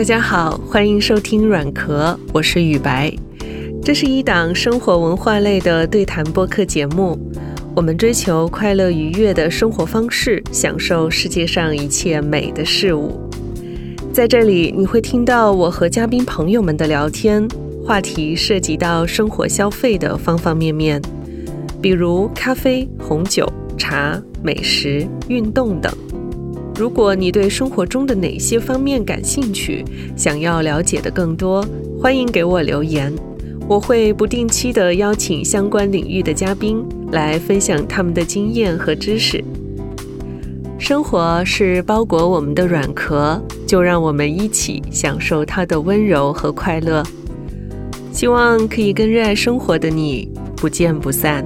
大家好，欢迎收听软壳，我是雨白。这是一档生活文化类的对谈播客节目，我们追求快乐愉悦的生活方式，享受世界上一切美的事物。在这里，你会听到我和嘉宾朋友们的聊天，话题涉及到生活消费的方方面面，比如咖啡、红酒、茶、美食、运动等。如果你对生活中的哪些方面感兴趣，想要了解的更多，欢迎给我留言，我会不定期的邀请相关领域的嘉宾来分享他们的经验和知识。生活是包裹我们的软壳，就让我们一起享受它的温柔和快乐。希望可以跟热爱生活的你不见不散。